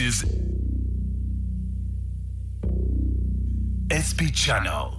is SP Channel.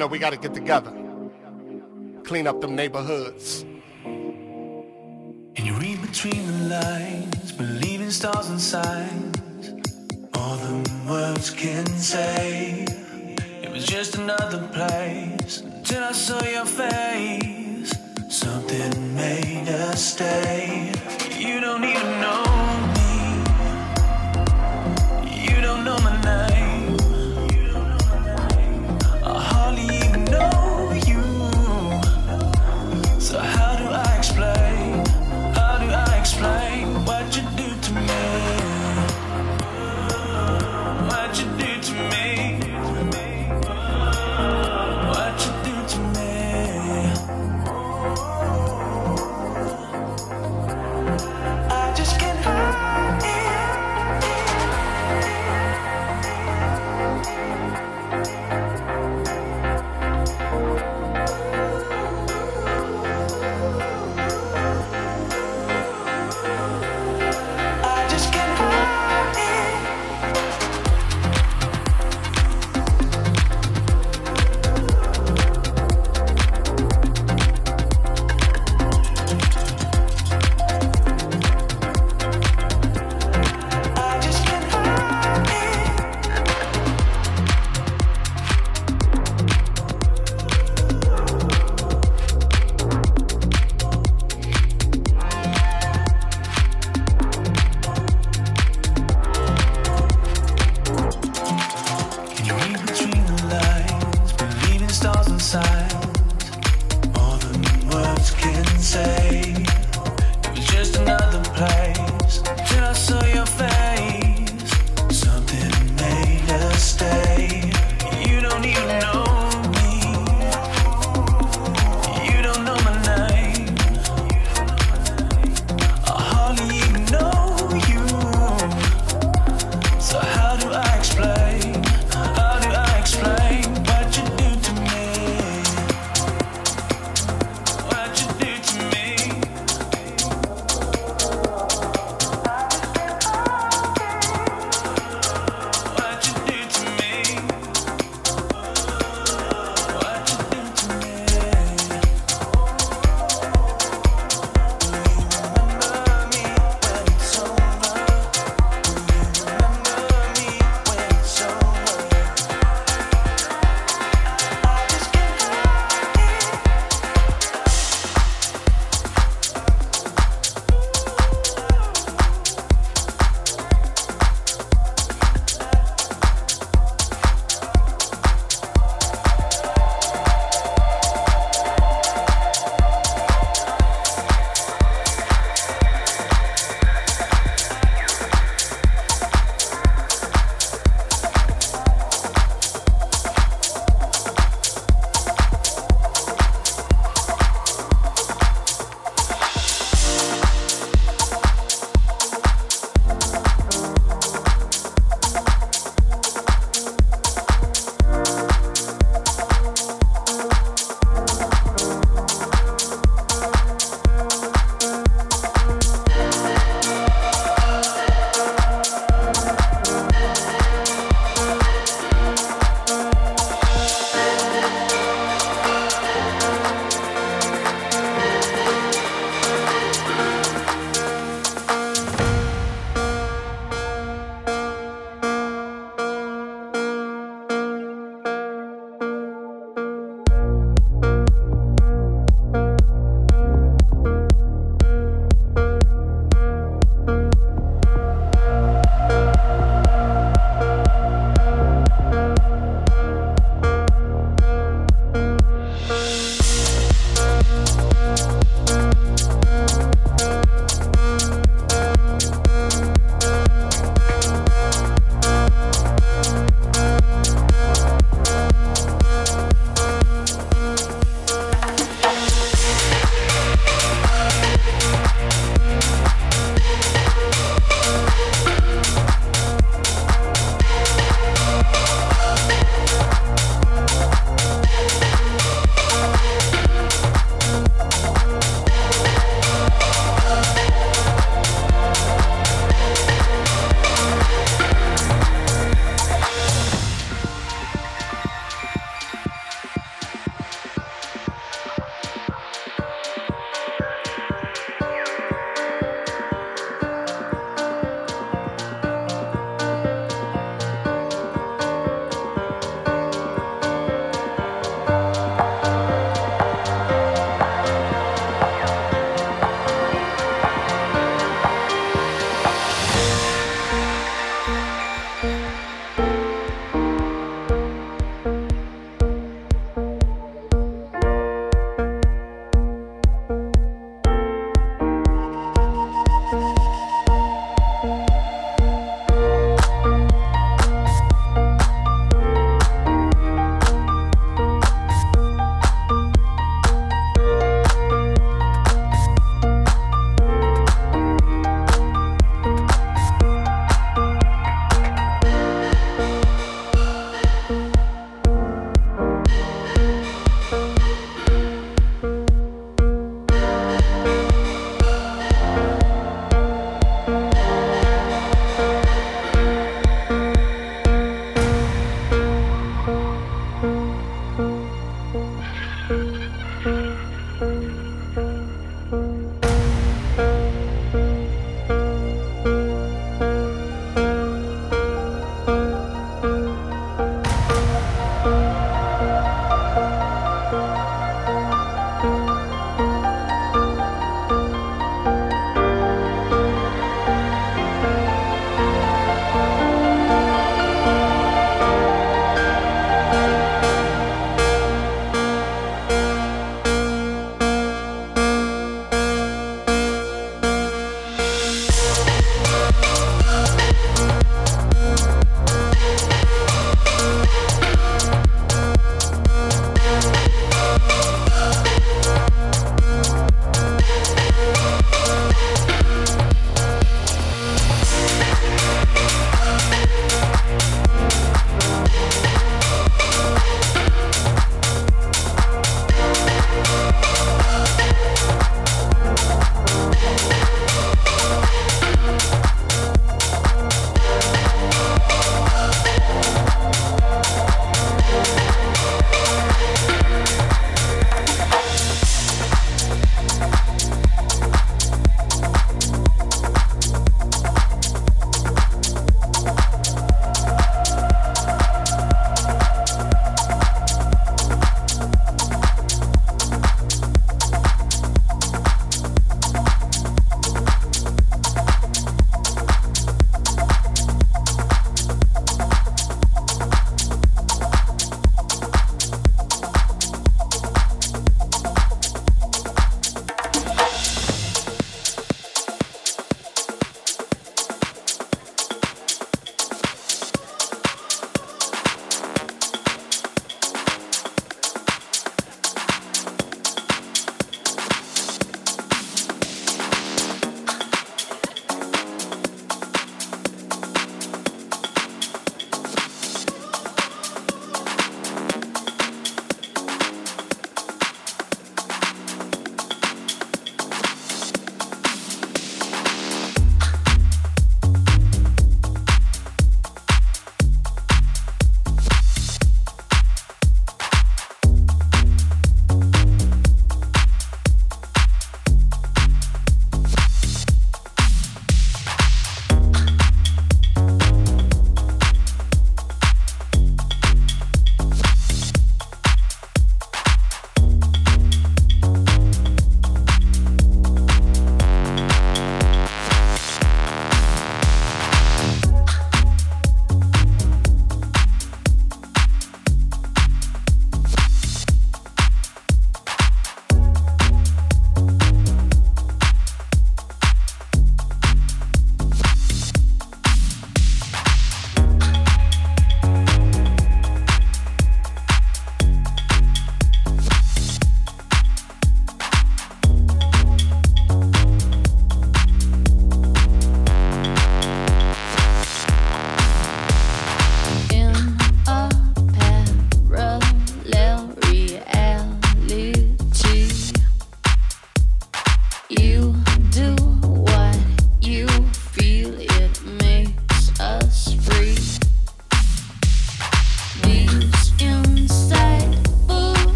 know, we got to get together, clean up them neighborhoods.